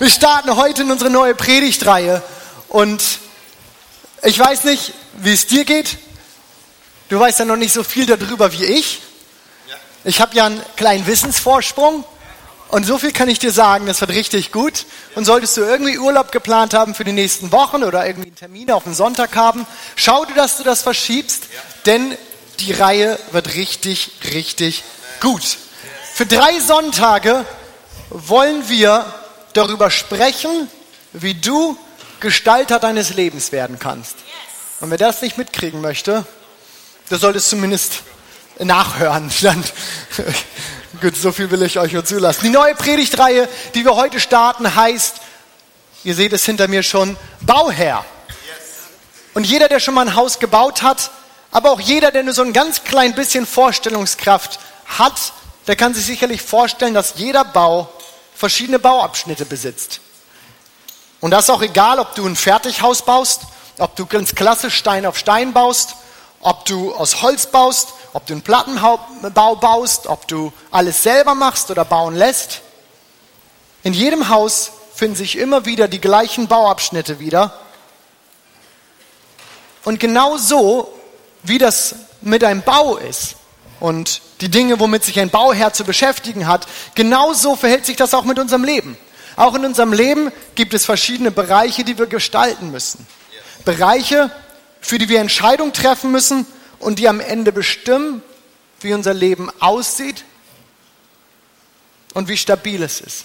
Wir starten heute in unsere neue Predigtreihe und ich weiß nicht, wie es dir geht. Du weißt ja noch nicht so viel darüber wie ich. Ich habe ja einen kleinen Wissensvorsprung und so viel kann ich dir sagen, das wird richtig gut. Und solltest du irgendwie Urlaub geplant haben für die nächsten Wochen oder irgendwie einen Termin auf den Sonntag haben, schau dir, dass du das verschiebst, denn die Reihe wird richtig, richtig gut. Für drei Sonntage wollen wir darüber sprechen, wie du Gestalter deines Lebens werden kannst. Und wer das nicht mitkriegen möchte, der sollte es zumindest nachhören. Dann, gut, so viel will ich euch nur zulassen. Die neue Predigtreihe, die wir heute starten, heißt, ihr seht es hinter mir schon, Bauherr. Und jeder, der schon mal ein Haus gebaut hat, aber auch jeder, der nur so ein ganz klein bisschen Vorstellungskraft hat, der kann sich sicherlich vorstellen, dass jeder Bau verschiedene Bauabschnitte besitzt. Und das ist auch egal, ob du ein Fertighaus baust, ob du ganz klassisch Stein auf Stein baust, ob du aus Holz baust, ob du einen Plattenbau baust, ob du alles selber machst oder bauen lässt. In jedem Haus finden sich immer wieder die gleichen Bauabschnitte wieder. Und genau so, wie das mit einem Bau ist, und die Dinge, womit sich ein Bauherr zu beschäftigen hat, genauso verhält sich das auch mit unserem Leben. Auch in unserem Leben gibt es verschiedene Bereiche, die wir gestalten müssen. Bereiche, für die wir Entscheidungen treffen müssen und die am Ende bestimmen, wie unser Leben aussieht und wie stabil es ist.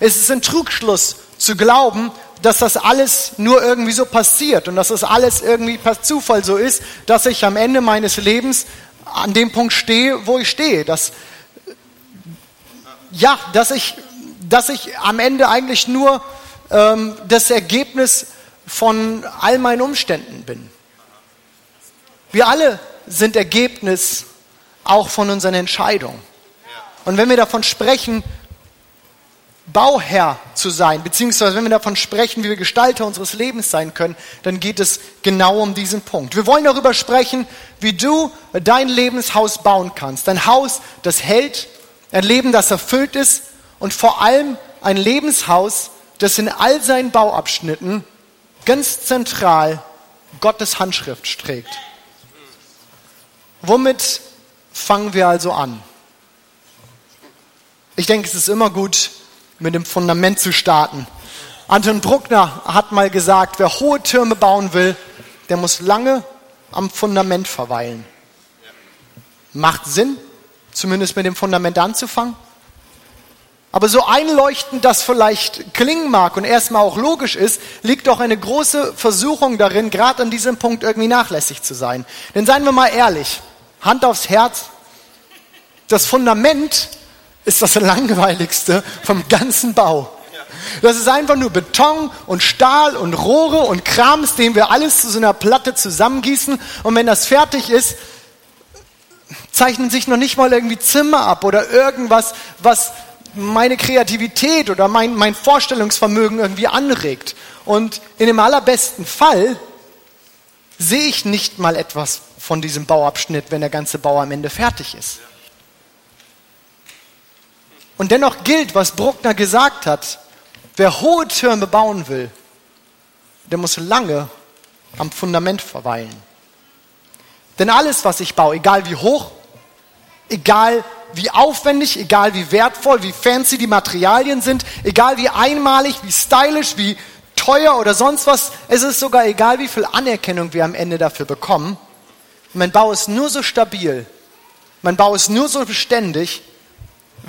Es ist ein Trugschluss zu glauben, dass das alles nur irgendwie so passiert und dass das alles irgendwie per Zufall so ist, dass ich am Ende meines Lebens an dem Punkt stehe, wo ich stehe. Dass, ja, dass ich, dass ich am Ende eigentlich nur ähm, das Ergebnis von all meinen Umständen bin. Wir alle sind Ergebnis auch von unseren Entscheidungen. Und wenn wir davon sprechen, Bauherr zu sein, beziehungsweise wenn wir davon sprechen, wie wir Gestalter unseres Lebens sein können, dann geht es genau um diesen Punkt. Wir wollen darüber sprechen, wie du dein Lebenshaus bauen kannst. Ein Haus, das hält, ein Leben, das erfüllt ist und vor allem ein Lebenshaus, das in all seinen Bauabschnitten ganz zentral Gottes Handschrift trägt. Womit fangen wir also an? Ich denke, es ist immer gut, mit dem Fundament zu starten. Anton Bruckner hat mal gesagt, wer hohe Türme bauen will, der muss lange am Fundament verweilen. Macht Sinn, zumindest mit dem Fundament anzufangen. Aber so einleuchtend das vielleicht klingen mag und erstmal auch logisch ist, liegt doch eine große Versuchung darin, gerade an diesem Punkt irgendwie nachlässig zu sein. Denn seien wir mal ehrlich, Hand aufs Herz, das Fundament ist das langweiligste vom ganzen Bau. Das ist einfach nur Beton und Stahl und Rohre und Krams, den wir alles zu so einer Platte zusammengießen. Und wenn das fertig ist, zeichnen sich noch nicht mal irgendwie Zimmer ab oder irgendwas, was meine Kreativität oder mein, mein Vorstellungsvermögen irgendwie anregt. Und in dem allerbesten Fall sehe ich nicht mal etwas von diesem Bauabschnitt, wenn der ganze Bau am Ende fertig ist. Und dennoch gilt, was Bruckner gesagt hat, wer hohe Türme bauen will, der muss lange am Fundament verweilen. Denn alles, was ich baue, egal wie hoch, egal wie aufwendig, egal wie wertvoll, wie fancy die Materialien sind, egal wie einmalig, wie stylisch, wie teuer oder sonst was, es ist sogar egal, wie viel Anerkennung wir am Ende dafür bekommen. Mein Bau ist nur so stabil, mein Bau ist nur so beständig,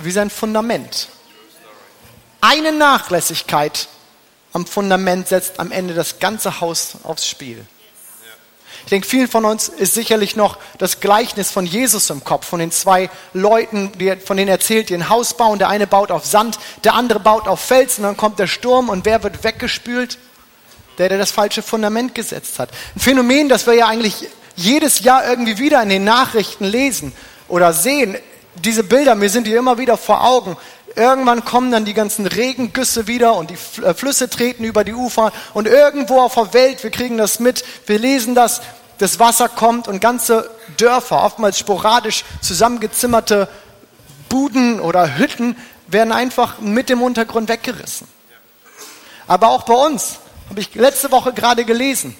wie sein Fundament. Eine Nachlässigkeit am Fundament setzt am Ende das ganze Haus aufs Spiel. Ich denke, vielen von uns ist sicherlich noch das Gleichnis von Jesus im Kopf, von den zwei Leuten, von denen erzählt, die ein Haus bauen. Der eine baut auf Sand, der andere baut auf Felsen, dann kommt der Sturm und wer wird weggespült? Der, der das falsche Fundament gesetzt hat. Ein Phänomen, das wir ja eigentlich jedes Jahr irgendwie wieder in den Nachrichten lesen oder sehen diese Bilder, mir sind die immer wieder vor Augen. Irgendwann kommen dann die ganzen Regengüsse wieder und die äh, Flüsse treten über die Ufer und irgendwo auf der Welt, wir kriegen das mit, wir lesen das, das Wasser kommt und ganze Dörfer, oftmals sporadisch zusammengezimmerte Buden oder Hütten werden einfach mit dem Untergrund weggerissen. Aber auch bei uns, habe ich letzte Woche gerade gelesen.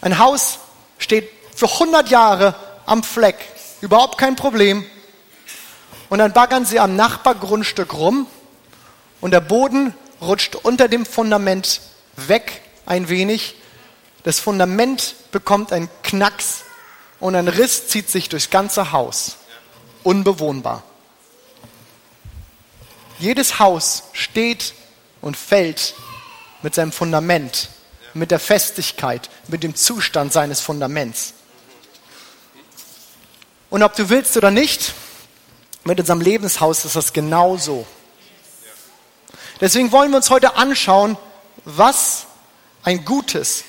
Ein Haus steht für 100 Jahre am Fleck, überhaupt kein Problem. Und dann baggern sie am Nachbargrundstück rum und der Boden rutscht unter dem Fundament weg ein wenig. Das Fundament bekommt einen Knacks und ein Riss zieht sich durchs ganze Haus. Unbewohnbar. Jedes Haus steht und fällt mit seinem Fundament, mit der Festigkeit, mit dem Zustand seines Fundaments. Und ob du willst oder nicht, mit unserem Lebenshaus ist das genauso. Deswegen wollen wir uns heute anschauen, was ein gutes,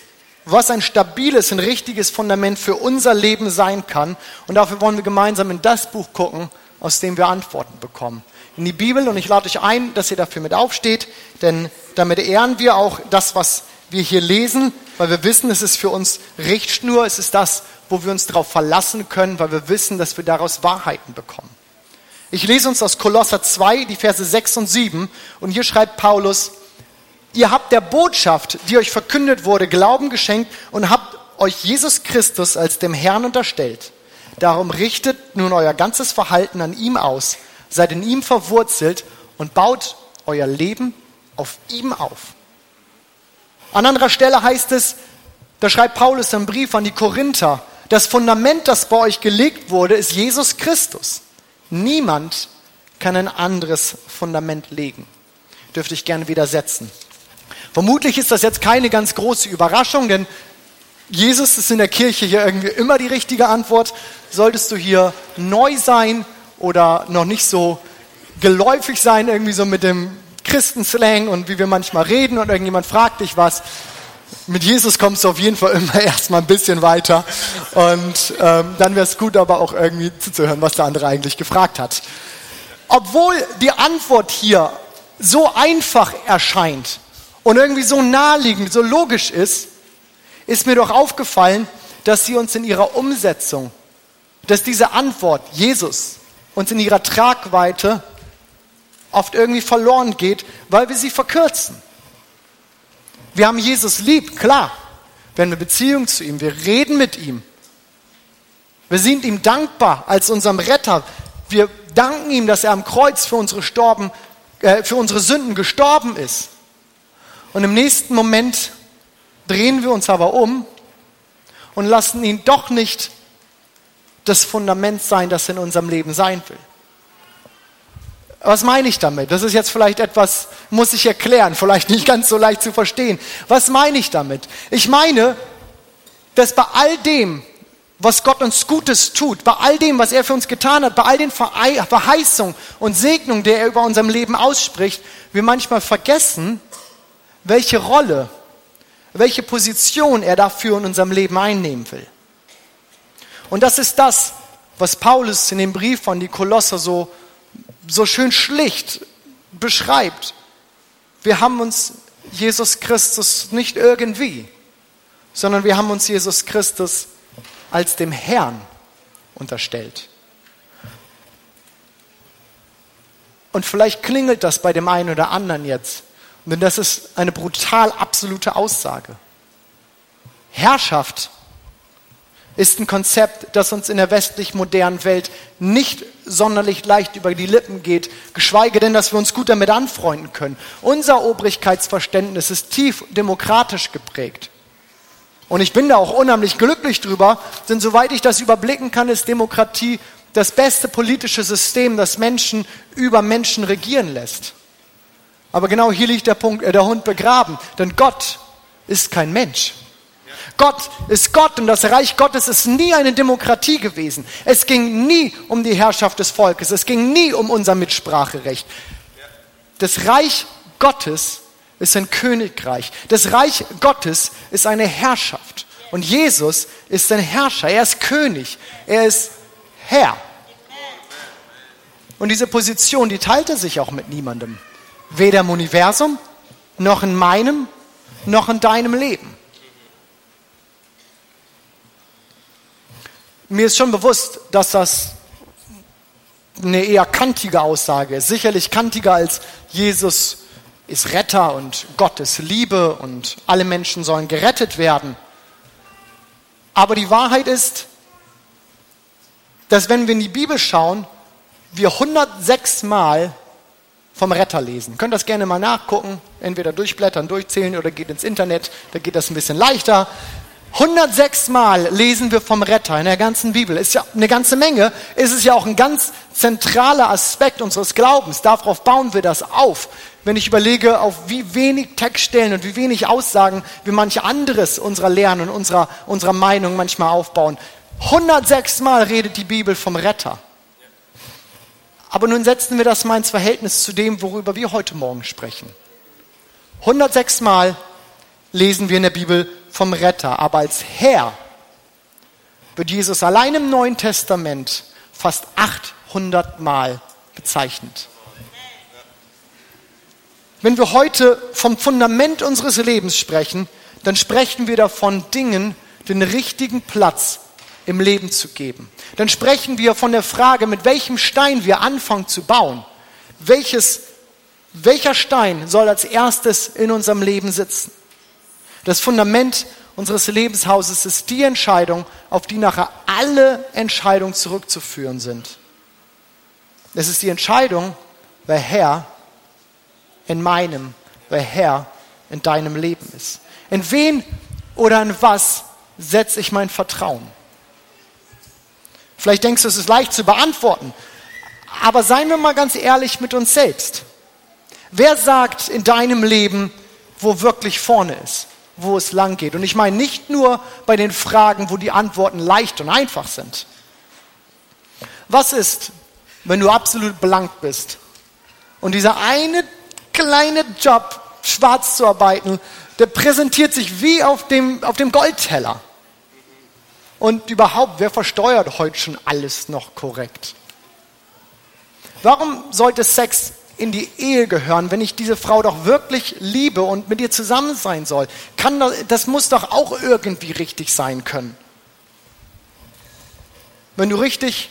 was ein stabiles, ein richtiges Fundament für unser Leben sein kann. Und dafür wollen wir gemeinsam in das Buch gucken, aus dem wir Antworten bekommen. In die Bibel und ich lade euch ein, dass ihr dafür mit aufsteht, denn damit ehren wir auch das, was wir hier lesen, weil wir wissen, es ist für uns Richtschnur, es ist das, wo wir uns darauf verlassen können, weil wir wissen, dass wir daraus Wahrheiten bekommen. Ich lese uns aus Kolosser 2, die Verse 6 und 7. Und hier schreibt Paulus, ihr habt der Botschaft, die euch verkündet wurde, Glauben geschenkt und habt euch Jesus Christus als dem Herrn unterstellt. Darum richtet nun euer ganzes Verhalten an ihm aus, seid in ihm verwurzelt und baut euer Leben auf ihm auf. An anderer Stelle heißt es, da schreibt Paulus im Brief an die Korinther, das Fundament, das bei euch gelegt wurde, ist Jesus Christus. Niemand kann ein anderes Fundament legen. Dürfte ich gerne widersetzen. Vermutlich ist das jetzt keine ganz große Überraschung, denn Jesus ist in der Kirche hier irgendwie immer die richtige Antwort. Solltest du hier neu sein oder noch nicht so geläufig sein, irgendwie so mit dem Christenslang und wie wir manchmal reden und irgendjemand fragt dich was, mit Jesus kommst du auf jeden Fall immer erstmal ein bisschen weiter. Und ähm, dann wäre es gut, aber auch irgendwie zuzuhören, was der andere eigentlich gefragt hat. Obwohl die Antwort hier so einfach erscheint und irgendwie so naheliegend, so logisch ist, ist mir doch aufgefallen, dass sie uns in ihrer Umsetzung, dass diese Antwort, Jesus, uns in ihrer Tragweite oft irgendwie verloren geht, weil wir sie verkürzen. Wir haben Jesus lieb, klar. Wir haben eine Beziehung zu ihm. Wir reden mit ihm. Wir sind ihm dankbar als unserem Retter. Wir danken ihm, dass er am Kreuz für unsere, Storben, äh, für unsere Sünden gestorben ist. Und im nächsten Moment drehen wir uns aber um und lassen ihn doch nicht das Fundament sein, das in unserem Leben sein will. Was meine ich damit? Das ist jetzt vielleicht etwas, muss ich erklären, vielleicht nicht ganz so leicht zu verstehen. Was meine ich damit? Ich meine, dass bei all dem, was Gott uns Gutes tut, bei all dem, was er für uns getan hat, bei all den Verheißungen und Segnungen, die er über unserem Leben ausspricht, wir manchmal vergessen, welche Rolle, welche Position er dafür in unserem Leben einnehmen will. Und das ist das, was Paulus in dem Brief von die Kolosser so so schön schlicht beschreibt. Wir haben uns Jesus Christus nicht irgendwie, sondern wir haben uns Jesus Christus als dem Herrn unterstellt. Und vielleicht klingelt das bei dem einen oder anderen jetzt, denn das ist eine brutal absolute Aussage. Herrschaft ist ein Konzept, das uns in der westlich modernen Welt nicht sonderlich leicht über die Lippen geht, geschweige denn, dass wir uns gut damit anfreunden können. Unser Obrigkeitsverständnis ist tief demokratisch geprägt. Und ich bin da auch unheimlich glücklich drüber, denn soweit ich das überblicken kann, ist Demokratie das beste politische System, das Menschen über Menschen regieren lässt. Aber genau hier liegt der Punkt, äh, der Hund begraben, denn Gott ist kein Mensch. Gott ist Gott und das Reich Gottes ist nie eine Demokratie gewesen. Es ging nie um die Herrschaft des Volkes. Es ging nie um unser Mitspracherecht. Das Reich Gottes ist ein Königreich. Das Reich Gottes ist eine Herrschaft. Und Jesus ist ein Herrscher. Er ist König. Er ist Herr. Und diese Position, die teilt er sich auch mit niemandem. Weder im Universum, noch in meinem, noch in deinem Leben. Mir ist schon bewusst, dass das eine eher kantige Aussage ist. Sicherlich kantiger als Jesus ist Retter und Gott ist Liebe und alle Menschen sollen gerettet werden. Aber die Wahrheit ist, dass wenn wir in die Bibel schauen, wir 106 Mal vom Retter lesen. Könnt das gerne mal nachgucken, entweder durchblättern, durchzählen oder geht ins Internet, da geht das ein bisschen leichter. 106 Mal lesen wir vom Retter in der ganzen Bibel. Ist ja eine ganze Menge. Ist es ja auch ein ganz zentraler Aspekt unseres Glaubens. Darauf bauen wir das auf. Wenn ich überlege, auf wie wenig Textstellen und wie wenig Aussagen wir manche anderes unserer Lehren und unserer, unserer Meinung manchmal aufbauen. 106 Mal redet die Bibel vom Retter. Aber nun setzen wir das mal ins Verhältnis zu dem, worüber wir heute Morgen sprechen. 106 Mal lesen wir in der Bibel vom Retter, aber als Herr wird Jesus allein im Neuen Testament fast 800 Mal bezeichnet. Wenn wir heute vom Fundament unseres Lebens sprechen, dann sprechen wir davon, Dingen den richtigen Platz im Leben zu geben. Dann sprechen wir von der Frage, mit welchem Stein wir anfangen zu bauen. Welches, welcher Stein soll als erstes in unserem Leben sitzen? Das Fundament unseres Lebenshauses ist die Entscheidung, auf die nachher alle Entscheidungen zurückzuführen sind. Es ist die Entscheidung, wer Herr in meinem, wer Herr in deinem Leben ist. In wen oder in was setze ich mein Vertrauen? Vielleicht denkst du, es ist leicht zu beantworten. Aber seien wir mal ganz ehrlich mit uns selbst. Wer sagt in deinem Leben, wo wirklich vorne ist, wo es lang geht? Und ich meine nicht nur bei den Fragen, wo die Antworten leicht und einfach sind. Was ist, wenn du absolut blank bist und dieser eine kleine Job, schwarz zu arbeiten, der präsentiert sich wie auf dem, auf dem Goldteller? Und überhaupt, wer versteuert heute schon alles noch korrekt? Warum sollte Sex in die Ehe gehören, wenn ich diese Frau doch wirklich liebe und mit ihr zusammen sein soll? Kann das, das muss doch auch irgendwie richtig sein können. Wenn du richtig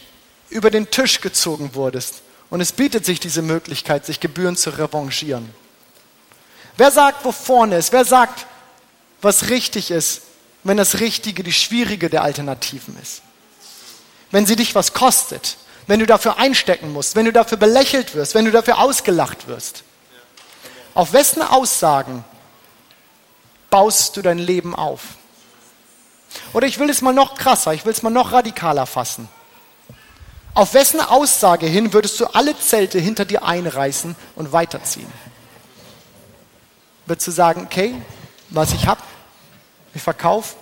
über den Tisch gezogen wurdest und es bietet sich diese Möglichkeit, sich Gebühren zu revanchieren. Wer sagt, wo vorne ist? Wer sagt, was richtig ist? wenn das Richtige die schwierige der Alternativen ist. Wenn sie dich was kostet, wenn du dafür einstecken musst, wenn du dafür belächelt wirst, wenn du dafür ausgelacht wirst. Auf wessen Aussagen baust du dein Leben auf? Oder ich will es mal noch krasser, ich will es mal noch radikaler fassen. Auf wessen Aussage hin würdest du alle Zelte hinter dir einreißen und weiterziehen? Würdest du sagen, okay, was ich habe, ich verkaufe,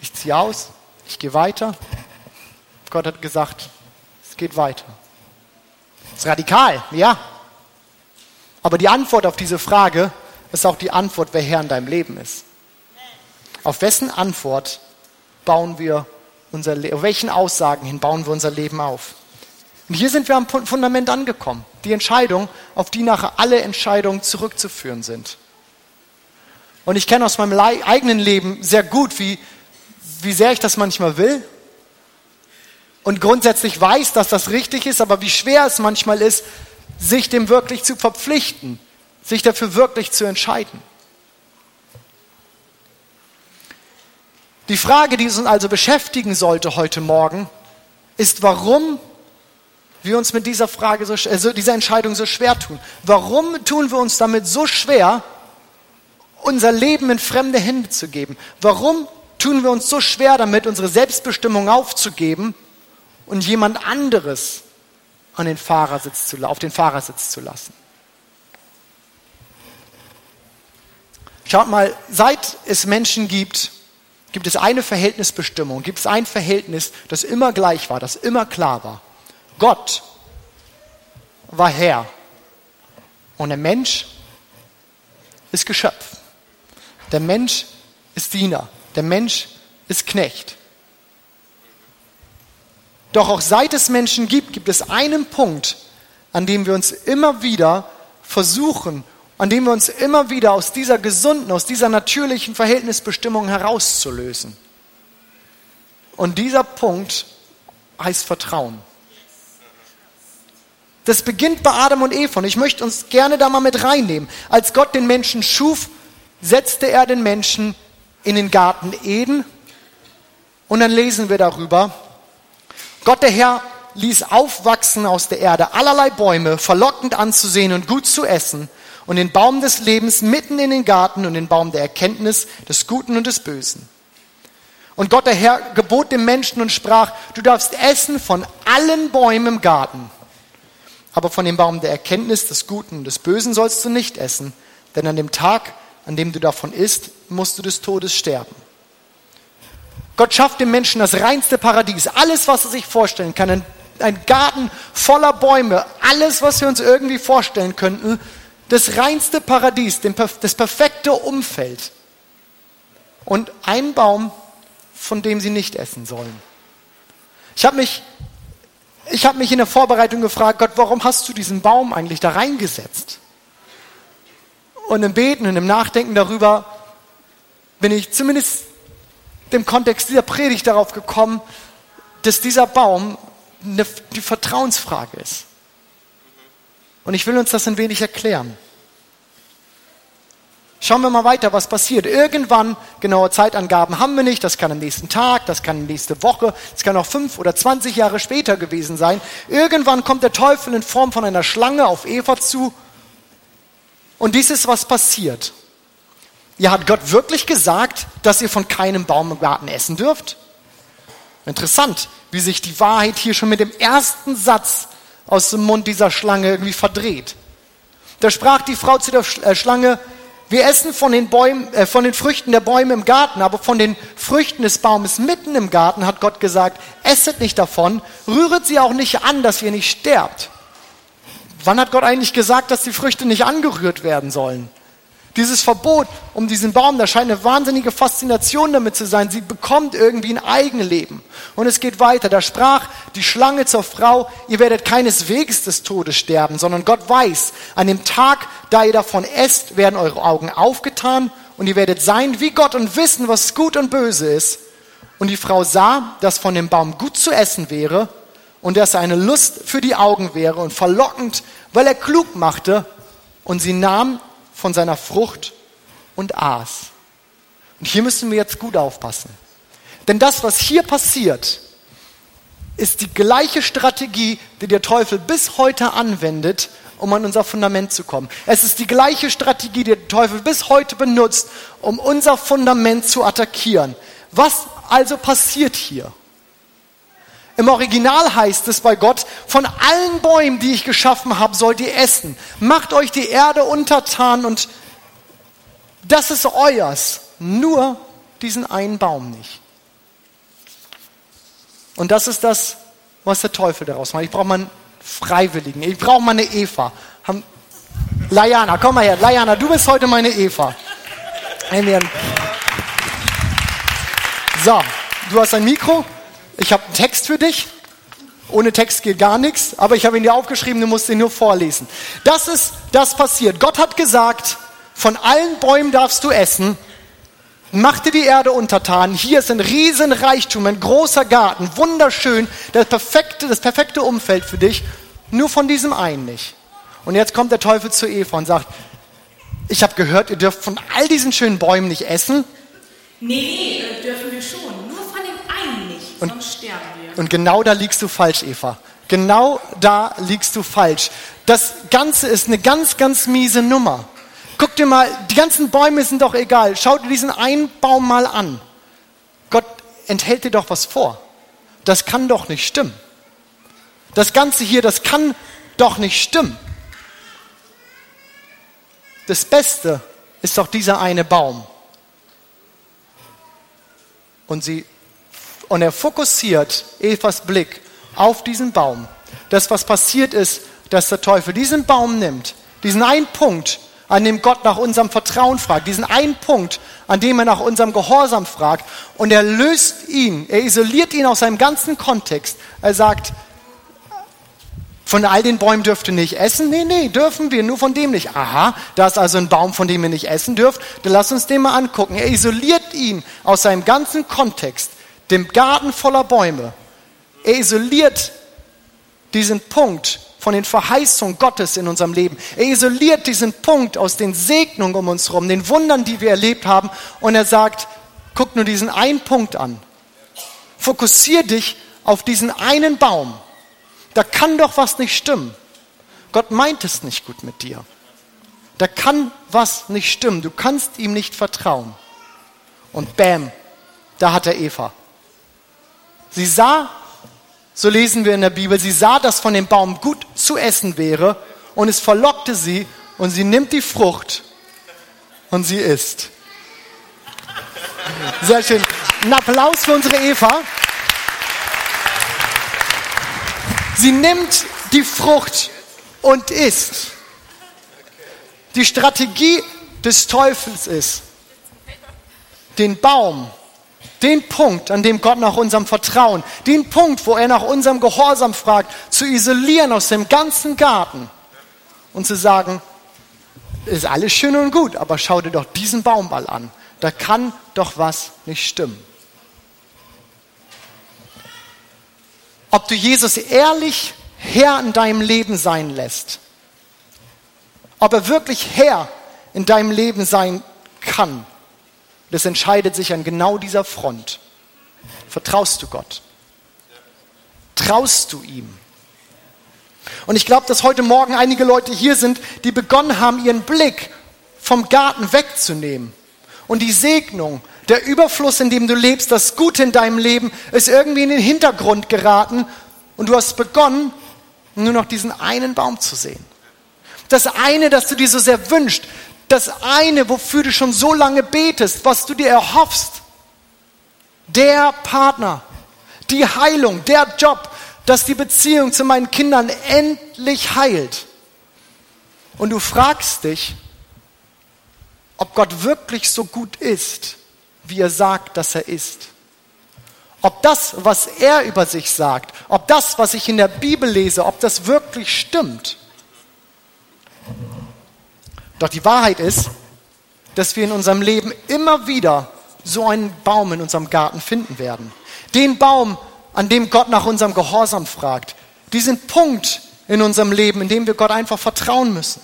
ich ziehe aus, ich gehe weiter. Gott hat gesagt, es geht weiter. Das ist radikal, ja. Aber die Antwort auf diese Frage ist auch die Antwort, wer Herr in deinem Leben ist. Auf wessen Antwort bauen wir unser Leben, auf welchen Aussagen hin bauen wir unser Leben auf? Und hier sind wir am Fundament angekommen. Die Entscheidung, auf die nachher alle Entscheidungen zurückzuführen sind. Und ich kenne aus meinem eigenen Leben sehr gut, wie, wie sehr ich das manchmal will. Und grundsätzlich weiß, dass das richtig ist, aber wie schwer es manchmal ist, sich dem wirklich zu verpflichten, sich dafür wirklich zu entscheiden. Die Frage, die uns also beschäftigen sollte heute Morgen, ist, warum wir uns mit dieser Frage, so, also dieser Entscheidung so schwer tun. Warum tun wir uns damit so schwer, unser Leben in fremde Hände zu geben. Warum tun wir uns so schwer damit, unsere Selbstbestimmung aufzugeben und jemand anderes an den Fahrersitz zu, auf den Fahrersitz zu lassen? Schaut mal, seit es Menschen gibt, gibt es eine Verhältnisbestimmung, gibt es ein Verhältnis, das immer gleich war, das immer klar war. Gott war Herr und der Mensch ist Geschöpf. Der Mensch ist Diener, der Mensch ist Knecht. Doch auch seit es Menschen gibt, gibt es einen Punkt, an dem wir uns immer wieder versuchen, an dem wir uns immer wieder aus dieser gesunden, aus dieser natürlichen Verhältnisbestimmung herauszulösen. Und dieser Punkt heißt Vertrauen. Das beginnt bei Adam und Eva und ich möchte uns gerne da mal mit reinnehmen. Als Gott den Menschen schuf, setzte er den Menschen in den Garten Eden und dann lesen wir darüber, Gott der Herr ließ aufwachsen aus der Erde allerlei Bäume, verlockend anzusehen und gut zu essen, und den Baum des Lebens mitten in den Garten und den Baum der Erkenntnis des Guten und des Bösen. Und Gott der Herr gebot dem Menschen und sprach, du darfst essen von allen Bäumen im Garten, aber von dem Baum der Erkenntnis des Guten und des Bösen sollst du nicht essen, denn an dem Tag, an dem du davon isst, musst du des Todes sterben. Gott schafft dem Menschen das reinste Paradies, alles, was er sich vorstellen kann, ein, ein Garten voller Bäume, alles, was wir uns irgendwie vorstellen könnten, das reinste Paradies, das perfekte Umfeld. Und ein Baum, von dem sie nicht essen sollen. Ich habe mich, ich hab mich in der Vorbereitung gefragt, Gott, warum hast du diesen Baum eigentlich da reingesetzt? Und im Beten und im Nachdenken darüber bin ich zumindest im Kontext dieser Predigt darauf gekommen, dass dieser Baum eine, die Vertrauensfrage ist. Und ich will uns das ein wenig erklären. Schauen wir mal weiter, was passiert. Irgendwann, genaue Zeitangaben haben wir nicht, das kann am nächsten Tag, das kann nächste Woche, das kann auch fünf oder zwanzig Jahre später gewesen sein. Irgendwann kommt der Teufel in Form von einer Schlange auf Eva zu und dies ist, was passiert. Ja, hat Gott wirklich gesagt, dass ihr von keinem Baum im Garten essen dürft? Interessant, wie sich die Wahrheit hier schon mit dem ersten Satz aus dem Mund dieser Schlange irgendwie verdreht. Da sprach die Frau zu der äh, Schlange, wir essen von den, Bäumen, äh, von den Früchten der Bäume im Garten, aber von den Früchten des Baumes mitten im Garten hat Gott gesagt, esset nicht davon, rühret sie auch nicht an, dass ihr nicht sterbt. Wann hat Gott eigentlich gesagt, dass die Früchte nicht angerührt werden sollen? Dieses Verbot um diesen Baum, da scheint eine wahnsinnige Faszination damit zu sein. Sie bekommt irgendwie ein Eigenleben. Und es geht weiter. Da sprach die Schlange zur Frau, ihr werdet keineswegs des Todes sterben, sondern Gott weiß, an dem Tag, da ihr davon esst, werden eure Augen aufgetan und ihr werdet sein wie Gott und wissen, was gut und böse ist. Und die Frau sah, dass von dem Baum gut zu essen wäre und dass er eine Lust für die Augen wäre und verlockend, weil er klug machte. Und sie nahm von seiner Frucht und aß. Und hier müssen wir jetzt gut aufpassen. Denn das, was hier passiert, ist die gleiche Strategie, die der Teufel bis heute anwendet, um an unser Fundament zu kommen. Es ist die gleiche Strategie, die der Teufel bis heute benutzt, um unser Fundament zu attackieren. Was also passiert hier? Im Original heißt es bei Gott, von allen Bäumen, die ich geschaffen habe, sollt ihr essen. Macht euch die Erde untertan und das ist euers. Nur diesen einen Baum nicht. Und das ist das, was der Teufel daraus macht. Ich brauche mal einen Freiwilligen. Ich brauche mal eine Eva. Layana, komm mal her. Layana, du bist heute meine Eva. So, du hast ein Mikro. Ich habe einen Text für dich. Ohne Text geht gar nichts, aber ich habe ihn dir aufgeschrieben, du musst ihn nur vorlesen. Das ist das passiert. Gott hat gesagt, von allen Bäumen darfst du essen. Mach dir die Erde untertan. Hier ist ein Riesenreichtum, ein großer Garten, wunderschön, das perfekte, das perfekte Umfeld für dich. Nur von diesem einen nicht. Und jetzt kommt der Teufel zu Eva und sagt, ich habe gehört, ihr dürft von all diesen schönen Bäumen nicht essen. Nee, dürfen wir schon. Nur von dem einen nicht, und. Und genau da liegst du falsch, Eva. Genau da liegst du falsch. Das Ganze ist eine ganz, ganz miese Nummer. Guck dir mal, die ganzen Bäume sind doch egal. Schau dir diesen einen Baum mal an. Gott enthält dir doch was vor. Das kann doch nicht stimmen. Das Ganze hier, das kann doch nicht stimmen. Das Beste ist doch dieser eine Baum. Und, sie, und er fokussiert Evas Blick auf diesen Baum. Das, was passiert ist, dass der Teufel diesen Baum nimmt, diesen einen Punkt, an dem Gott nach unserem Vertrauen fragt, diesen einen Punkt, an dem er nach unserem Gehorsam fragt, und er löst ihn, er isoliert ihn aus seinem ganzen Kontext. Er sagt, von all den Bäumen dürft ihr nicht essen? Nee, nee, dürfen wir, nur von dem nicht. Aha, da ist also ein Baum, von dem ihr nicht essen dürft. Dann lasst uns den mal angucken. Er isoliert ihn aus seinem ganzen Kontext, dem Garten voller Bäume. Er isoliert diesen Punkt von den Verheißungen Gottes in unserem Leben. Er isoliert diesen Punkt aus den Segnungen um uns herum, den Wundern, die wir erlebt haben. Und er sagt, guck nur diesen einen Punkt an. Fokussier dich auf diesen einen Baum. Da kann doch was nicht stimmen. Gott meint es nicht gut mit dir. Da kann was nicht stimmen. Du kannst ihm nicht vertrauen. Und bam, da hat er Eva. Sie sah, so lesen wir in der Bibel, sie sah, dass von dem Baum gut zu essen wäre und es verlockte sie und sie nimmt die Frucht und sie isst. Sehr schön. Ein Applaus für unsere Eva. Sie nimmt die Frucht und isst. Die Strategie des Teufels ist, den Baum, den Punkt, an dem Gott nach unserem Vertrauen, den Punkt, wo er nach unserem Gehorsam fragt, zu isolieren aus dem ganzen Garten und zu sagen, ist alles schön und gut, aber schau dir doch diesen Baum mal an. Da kann doch was nicht stimmen. Ob du Jesus ehrlich Herr in deinem Leben sein lässt, ob er wirklich Herr in deinem Leben sein kann, das entscheidet sich an genau dieser Front. Vertraust du Gott? Traust du ihm? Und ich glaube, dass heute Morgen einige Leute hier sind, die begonnen haben, ihren Blick vom Garten wegzunehmen. Und die Segnung, der Überfluss, in dem du lebst, das Gute in deinem Leben, ist irgendwie in den Hintergrund geraten. Und du hast begonnen, nur noch diesen einen Baum zu sehen. Das eine, das du dir so sehr wünschst, das eine, wofür du schon so lange betest, was du dir erhoffst, der Partner, die Heilung, der Job, dass die Beziehung zu meinen Kindern endlich heilt. Und du fragst dich, ob Gott wirklich so gut ist, wie er sagt, dass er ist. Ob das, was er über sich sagt, ob das, was ich in der Bibel lese, ob das wirklich stimmt. Doch die Wahrheit ist, dass wir in unserem Leben immer wieder so einen Baum in unserem Garten finden werden. Den Baum, an dem Gott nach unserem Gehorsam fragt. Diesen Punkt in unserem Leben, in dem wir Gott einfach vertrauen müssen.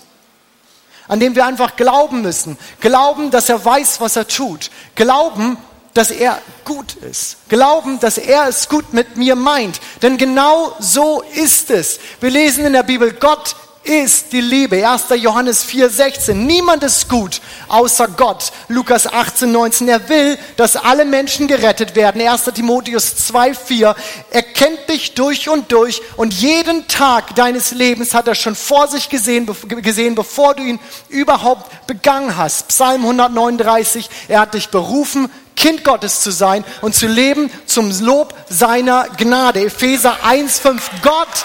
An dem wir einfach glauben müssen. Glauben, dass er weiß, was er tut. Glauben, dass er gut ist. Glauben, dass er es gut mit mir meint. Denn genau so ist es. Wir lesen in der Bibel, Gott ist die Liebe. 1. Johannes 4, 16. Niemand ist gut außer Gott. Lukas 18, 19. Er will, dass alle Menschen gerettet werden. 1. Timotheus 2, 4. Er kennt dich durch und durch und jeden Tag deines Lebens hat er schon vor sich gesehen, gesehen, bevor du ihn überhaupt begangen hast. Psalm 139. Er hat dich berufen, Kind Gottes zu sein und zu leben zum Lob seiner Gnade. Epheser 1,5. Gott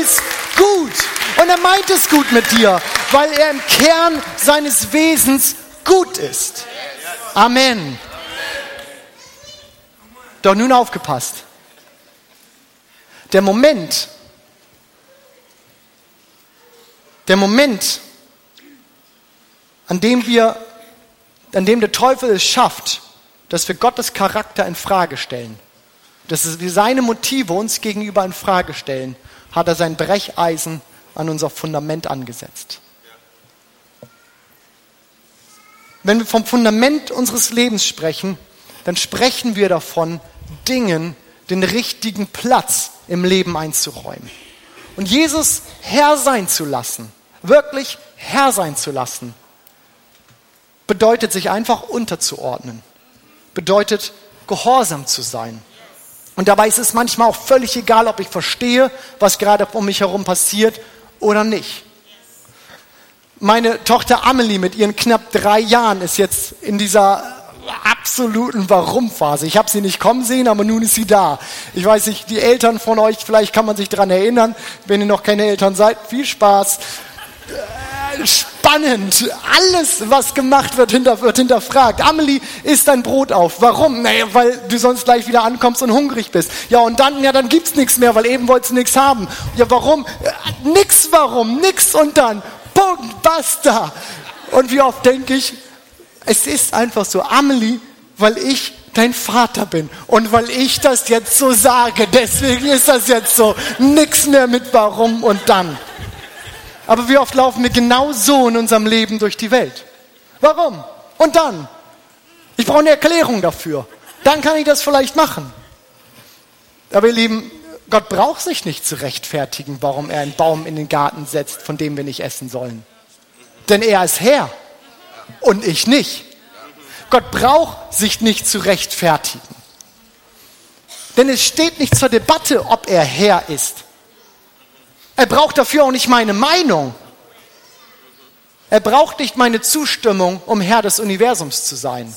ist gut. Und er meint es gut mit dir, weil er im Kern seines Wesens gut ist. Amen. Doch nun aufgepasst. Der Moment, der Moment, an dem wir, an dem der Teufel es schafft, dass wir Gottes Charakter in Frage stellen, dass wir seine Motive uns gegenüber in Frage stellen, hat er sein Brecheisen an unser Fundament angesetzt. Wenn wir vom Fundament unseres Lebens sprechen, dann sprechen wir davon, Dingen den richtigen Platz im Leben einzuräumen. Und Jesus Herr sein zu lassen, wirklich Herr sein zu lassen, bedeutet sich einfach unterzuordnen bedeutet, gehorsam zu sein. Und dabei ist es manchmal auch völlig egal, ob ich verstehe, was gerade um mich herum passiert oder nicht. Meine Tochter Amelie mit ihren knapp drei Jahren ist jetzt in dieser absoluten Warum-Phase. Ich habe sie nicht kommen sehen, aber nun ist sie da. Ich weiß nicht, die Eltern von euch, vielleicht kann man sich daran erinnern, wenn ihr noch keine Eltern seid. Viel Spaß spannend. Alles, was gemacht wird, hinter, wird hinterfragt. Amelie isst dein Brot auf. Warum? Naja, weil du sonst gleich wieder ankommst und hungrig bist. Ja, und dann, ja, dann gibt's nichts mehr, weil eben wolltest du nichts haben. Ja, warum? Äh, nix warum, nix und dann. Punkt, basta. Und wie oft denke ich, es ist einfach so, Amelie, weil ich dein Vater bin und weil ich das jetzt so sage, deswegen ist das jetzt so. Nix mehr mit warum und dann. Aber wie oft laufen wir genau so in unserem Leben durch die Welt? Warum? Und dann? Ich brauche eine Erklärung dafür. Dann kann ich das vielleicht machen. Aber ihr Lieben, Gott braucht sich nicht zu rechtfertigen, warum er einen Baum in den Garten setzt, von dem wir nicht essen sollen. Denn er ist Herr und ich nicht. Gott braucht sich nicht zu rechtfertigen. Denn es steht nicht zur Debatte, ob er Herr ist. Er braucht dafür auch nicht meine Meinung. Er braucht nicht meine Zustimmung, um Herr des Universums zu sein.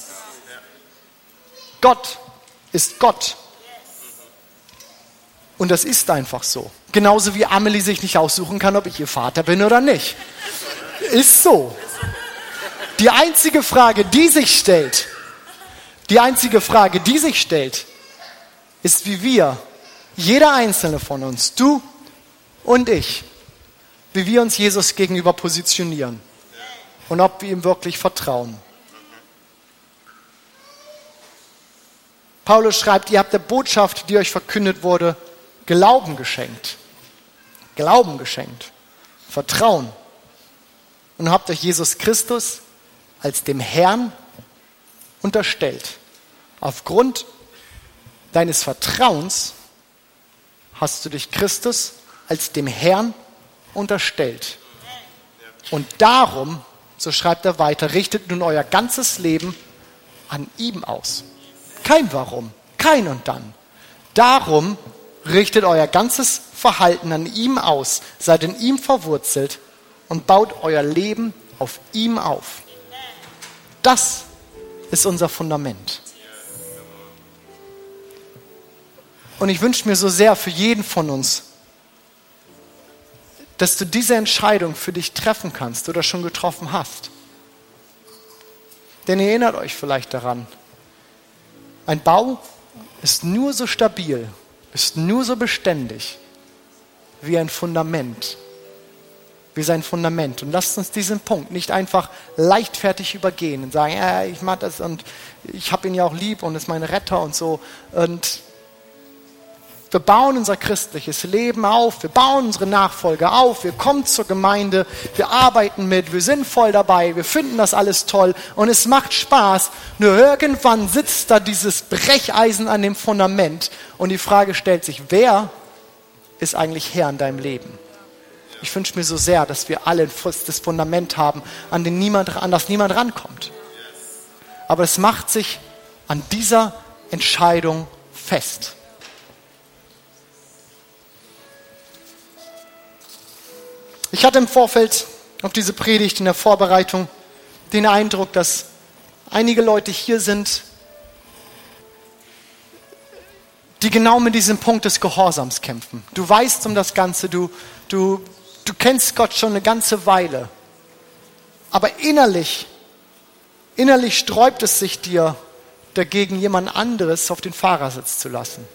Gott ist Gott. Und das ist einfach so. Genauso wie Amelie sich nicht aussuchen kann, ob ich ihr Vater bin oder nicht. Ist so. Die einzige Frage, die sich stellt, die einzige Frage, die sich stellt, ist, wie wir, jeder einzelne von uns, du und ich, wie wir uns Jesus gegenüber positionieren und ob wir ihm wirklich vertrauen. Paulus schreibt, ihr habt der Botschaft, die euch verkündet wurde, Glauben geschenkt. Glauben geschenkt. Vertrauen. Und habt euch Jesus Christus als dem Herrn unterstellt. Aufgrund deines Vertrauens hast du dich Christus als dem Herrn unterstellt. Und darum, so schreibt er weiter, richtet nun euer ganzes Leben an ihm aus. Kein Warum, kein und dann. Darum richtet euer ganzes Verhalten an ihm aus, seid in ihm verwurzelt und baut euer Leben auf ihm auf. Das ist unser Fundament. Und ich wünsche mir so sehr für jeden von uns, dass du diese Entscheidung für dich treffen kannst oder schon getroffen hast. Denn ihr erinnert euch vielleicht daran, ein Bau ist nur so stabil, ist nur so beständig wie ein Fundament. Wie sein Fundament. Und lasst uns diesen Punkt nicht einfach leichtfertig übergehen und sagen, ja, ich mach das und ich habe ihn ja auch lieb und ist mein Retter und so. Und wir bauen unser christliches Leben auf, wir bauen unsere Nachfolger auf, wir kommen zur Gemeinde, wir arbeiten mit, wir sind voll dabei, wir finden das alles toll und es macht Spaß. Nur irgendwann sitzt da dieses Brecheisen an dem Fundament und die Frage stellt sich, wer ist eigentlich Herr in deinem Leben? Ich wünsche mir so sehr, dass wir alle das Fundament haben, an, den niemand, an das niemand rankommt. Aber es macht sich an dieser Entscheidung fest. Ich hatte im Vorfeld auf diese Predigt in der Vorbereitung den Eindruck, dass einige Leute hier sind, die genau mit diesem Punkt des Gehorsams kämpfen. Du weißt um das Ganze, du, du, du kennst Gott schon eine ganze Weile. Aber innerlich, innerlich sträubt es sich dir dagegen, jemand anderes auf den Fahrersitz zu lassen.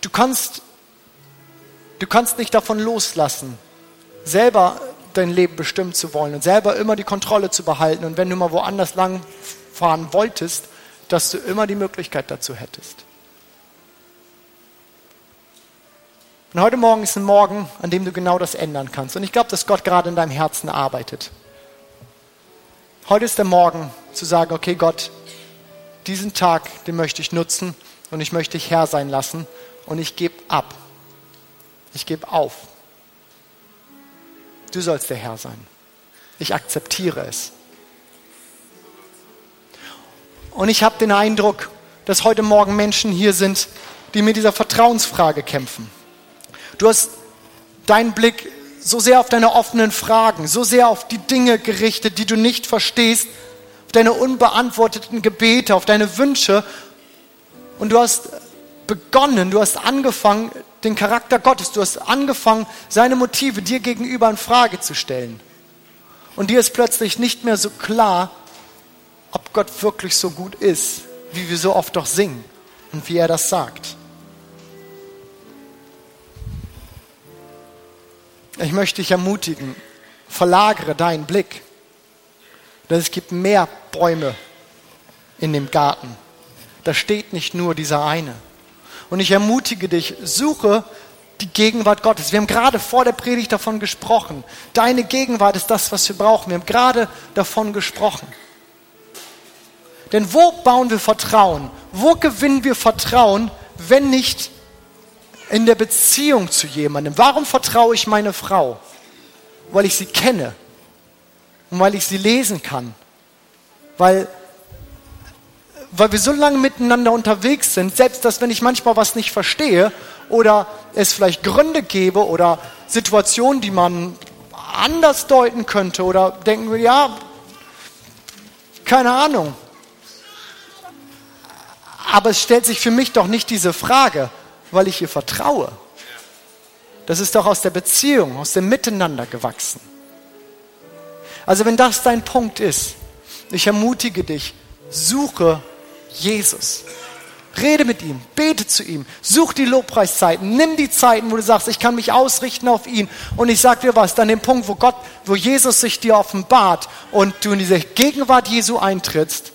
Du kannst Du kannst nicht davon loslassen, selber dein Leben bestimmen zu wollen und selber immer die Kontrolle zu behalten. Und wenn du mal woanders lang fahren wolltest, dass du immer die Möglichkeit dazu hättest. Und heute Morgen ist ein Morgen, an dem du genau das ändern kannst. Und ich glaube, dass Gott gerade in deinem Herzen arbeitet. Heute ist der Morgen zu sagen, okay Gott, diesen Tag, den möchte ich nutzen und ich möchte dich Herr sein lassen und ich gebe ab. Ich gebe auf. Du sollst der Herr sein. Ich akzeptiere es. Und ich habe den Eindruck, dass heute Morgen Menschen hier sind, die mit dieser Vertrauensfrage kämpfen. Du hast deinen Blick so sehr auf deine offenen Fragen, so sehr auf die Dinge gerichtet, die du nicht verstehst, auf deine unbeantworteten Gebete, auf deine Wünsche. Und du hast begonnen, du hast angefangen, den Charakter Gottes, du hast angefangen, seine Motive dir gegenüber in Frage zu stellen. Und dir ist plötzlich nicht mehr so klar, ob Gott wirklich so gut ist, wie wir so oft doch singen und wie er das sagt. Ich möchte dich ermutigen, verlagere deinen Blick, denn es gibt mehr Bäume in dem Garten. Da steht nicht nur dieser eine. Und ich ermutige dich, suche die Gegenwart Gottes. Wir haben gerade vor der Predigt davon gesprochen. Deine Gegenwart ist das, was wir brauchen. Wir haben gerade davon gesprochen. Denn wo bauen wir Vertrauen? Wo gewinnen wir Vertrauen, wenn nicht in der Beziehung zu jemandem? Warum vertraue ich meine Frau? Weil ich sie kenne und weil ich sie lesen kann. Weil, weil wir so lange miteinander unterwegs sind, selbst dass wenn ich manchmal was nicht verstehe oder es vielleicht Gründe gäbe oder Situationen, die man anders deuten könnte oder denken wir, ja, keine Ahnung. Aber es stellt sich für mich doch nicht diese Frage, weil ich ihr vertraue. Das ist doch aus der Beziehung, aus dem Miteinander gewachsen. Also wenn das dein Punkt ist, ich ermutige dich, suche Jesus. Rede mit ihm, bete zu ihm, such die Lobpreiszeiten, nimm die Zeiten, wo du sagst, ich kann mich ausrichten auf ihn. Und ich sage dir was, dann den Punkt, wo Gott, wo Jesus sich dir offenbart und du in diese Gegenwart Jesu eintrittst,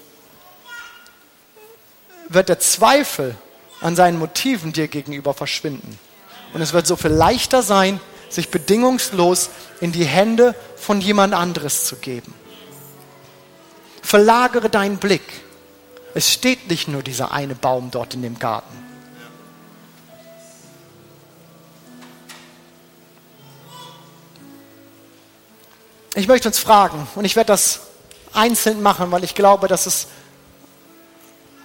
wird der Zweifel an seinen Motiven dir gegenüber verschwinden. Und es wird so viel leichter sein, sich bedingungslos in die Hände von jemand anderes zu geben. Verlagere deinen Blick es steht nicht nur dieser eine Baum dort in dem Garten. Ich möchte uns fragen, und ich werde das einzeln machen, weil ich glaube, dass es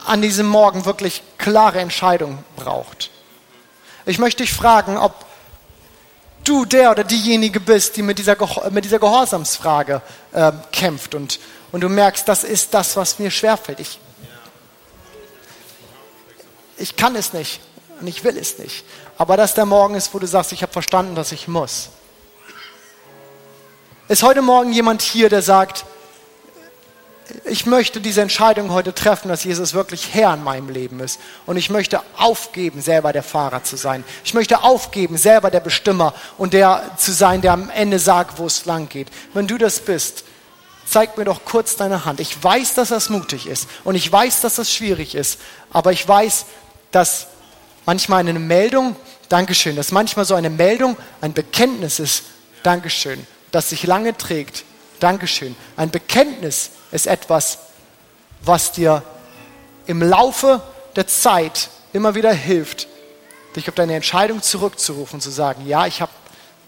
an diesem Morgen wirklich klare Entscheidungen braucht. Ich möchte dich fragen, ob du der oder diejenige bist, die mit dieser, mit dieser Gehorsamsfrage äh, kämpft und, und du merkst, das ist das, was mir schwerfällt. Ich ich kann es nicht und ich will es nicht. Aber dass der Morgen ist, wo du sagst, ich habe verstanden, dass ich muss. Ist heute Morgen jemand hier, der sagt, ich möchte diese Entscheidung heute treffen, dass Jesus wirklich Herr in meinem Leben ist. Und ich möchte aufgeben, selber der Fahrer zu sein. Ich möchte aufgeben, selber der Bestimmer und der zu sein, der am Ende sagt, wo es lang geht. Wenn du das bist, zeig mir doch kurz deine Hand. Ich weiß, dass das mutig ist und ich weiß, dass das schwierig ist, aber ich weiß, dass manchmal eine Meldung, Dankeschön, dass manchmal so eine Meldung ein Bekenntnis ist, Dankeschön, das sich lange trägt, Dankeschön. Ein Bekenntnis ist etwas, was dir im Laufe der Zeit immer wieder hilft, dich auf deine Entscheidung zurückzurufen, zu sagen, ja, ich habe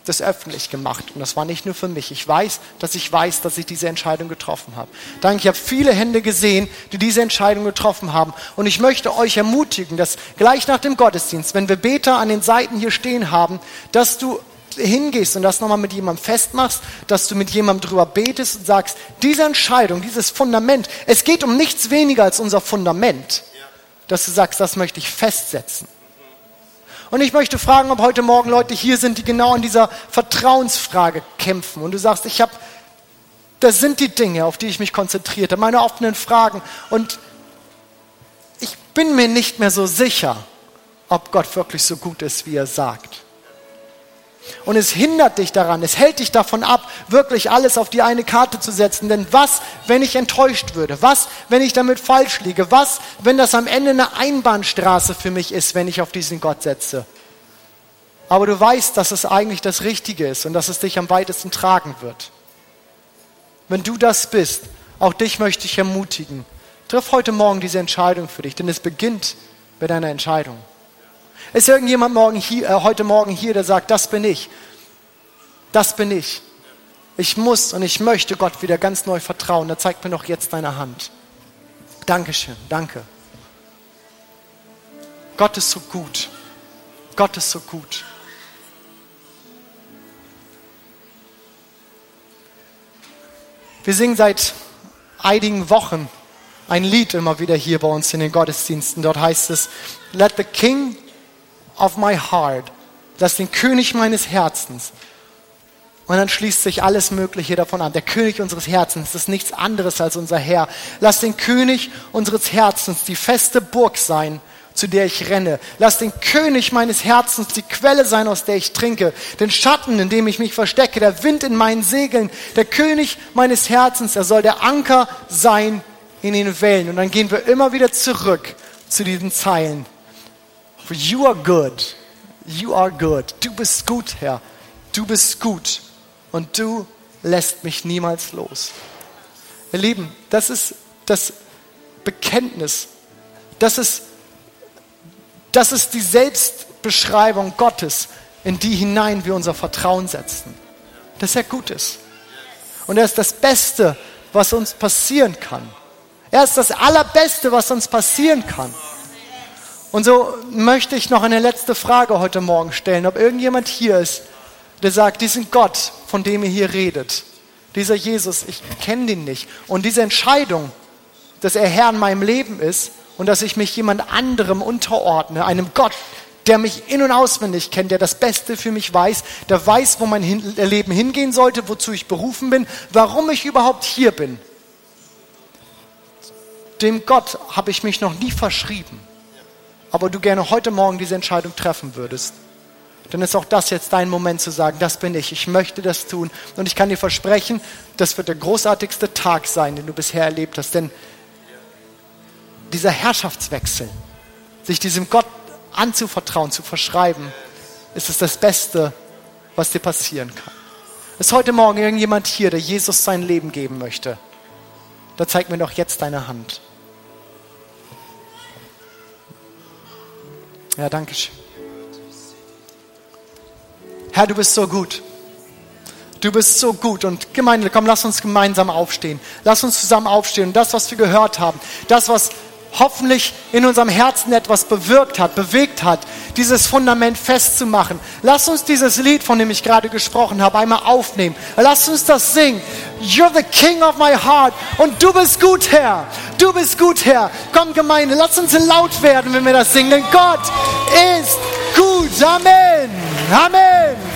das öffentlich gemacht. Und das war nicht nur für mich. Ich weiß, dass ich weiß, dass ich diese Entscheidung getroffen habe. Danke, ich habe viele Hände gesehen, die diese Entscheidung getroffen haben. Und ich möchte euch ermutigen, dass gleich nach dem Gottesdienst, wenn wir Beter an den Seiten hier stehen haben, dass du hingehst und das nochmal mit jemandem festmachst, dass du mit jemandem drüber betest und sagst, diese Entscheidung, dieses Fundament, es geht um nichts weniger als unser Fundament, dass du sagst, das möchte ich festsetzen. Und ich möchte fragen, ob heute Morgen Leute hier sind, die genau an dieser Vertrauensfrage kämpfen. Und du sagst, ich habe, das sind die Dinge, auf die ich mich konzentrierte, meine offenen Fragen. Und ich bin mir nicht mehr so sicher, ob Gott wirklich so gut ist, wie er sagt. Und es hindert dich daran, es hält dich davon ab, wirklich alles auf die eine Karte zu setzen. Denn was, wenn ich enttäuscht würde? Was, wenn ich damit falsch liege? Was, wenn das am Ende eine Einbahnstraße für mich ist, wenn ich auf diesen Gott setze? Aber du weißt, dass es eigentlich das Richtige ist und dass es dich am weitesten tragen wird. Wenn du das bist, auch dich möchte ich ermutigen. Triff heute Morgen diese Entscheidung für dich, denn es beginnt mit einer Entscheidung. Ist irgendjemand morgen hier, äh, heute Morgen hier, der sagt, das bin ich. Das bin ich. Ich muss und ich möchte Gott wieder ganz neu vertrauen. Da zeigt mir doch jetzt deine Hand. Dankeschön, danke. Gott ist so gut. Gott ist so gut. Wir singen seit einigen Wochen ein Lied immer wieder hier bei uns in den Gottesdiensten. Dort heißt es, Let the King of my heart. Lass den König meines Herzens. Und dann schließt sich alles Mögliche davon an. Der König unseres Herzens ist nichts anderes als unser Herr. Lass den König unseres Herzens die feste Burg sein, zu der ich renne. Lass den König meines Herzens die Quelle sein, aus der ich trinke. Den Schatten, in dem ich mich verstecke. Der Wind in meinen Segeln. Der König meines Herzens, er soll der Anker sein in den Wellen. Und dann gehen wir immer wieder zurück zu diesen Zeilen. For you are good You are good. Du bist gut, Herr. Du bist gut. Und du lässt mich niemals los. Ihr Lieben, das ist das Bekenntnis. Das ist, das ist die Selbstbeschreibung Gottes, in die hinein wir unser Vertrauen setzen. Dass er gut ist. Und er ist das Beste, was uns passieren kann. Er ist das Allerbeste, was uns passieren kann. Und so möchte ich noch eine letzte Frage heute Morgen stellen, ob irgendjemand hier ist, der sagt, diesen Gott, von dem ihr hier redet, dieser Jesus, ich kenne den nicht. Und diese Entscheidung, dass er Herr in meinem Leben ist und dass ich mich jemand anderem unterordne, einem Gott, der mich in- und auswendig kennt, der das Beste für mich weiß, der weiß, wo mein Leben hingehen sollte, wozu ich berufen bin, warum ich überhaupt hier bin. Dem Gott habe ich mich noch nie verschrieben aber du gerne heute Morgen diese Entscheidung treffen würdest, dann ist auch das jetzt dein Moment zu sagen, das bin ich, ich möchte das tun. Und ich kann dir versprechen, das wird der großartigste Tag sein, den du bisher erlebt hast. Denn dieser Herrschaftswechsel, sich diesem Gott anzuvertrauen, zu verschreiben, ist es das Beste, was dir passieren kann. Ist heute Morgen irgendjemand hier, der Jesus sein Leben geben möchte? Da zeig mir doch jetzt deine Hand. Ja, danke schön. Herr, du bist so gut. Du bist so gut. Und Gemeinde, komm, lass uns gemeinsam aufstehen. Lass uns zusammen aufstehen. Und das, was wir gehört haben, das, was hoffentlich in unserem Herzen etwas bewirkt hat, bewegt hat, dieses Fundament festzumachen. Lass uns dieses Lied, von dem ich gerade gesprochen habe, einmal aufnehmen. Lass uns das singen. You're the King of my heart. Und du bist gut, Herr. Du bist gut, Herr. Komm, Gemeinde, lass uns laut werden, wenn wir das singen. Denn Gott ist gut. Amen. Amen.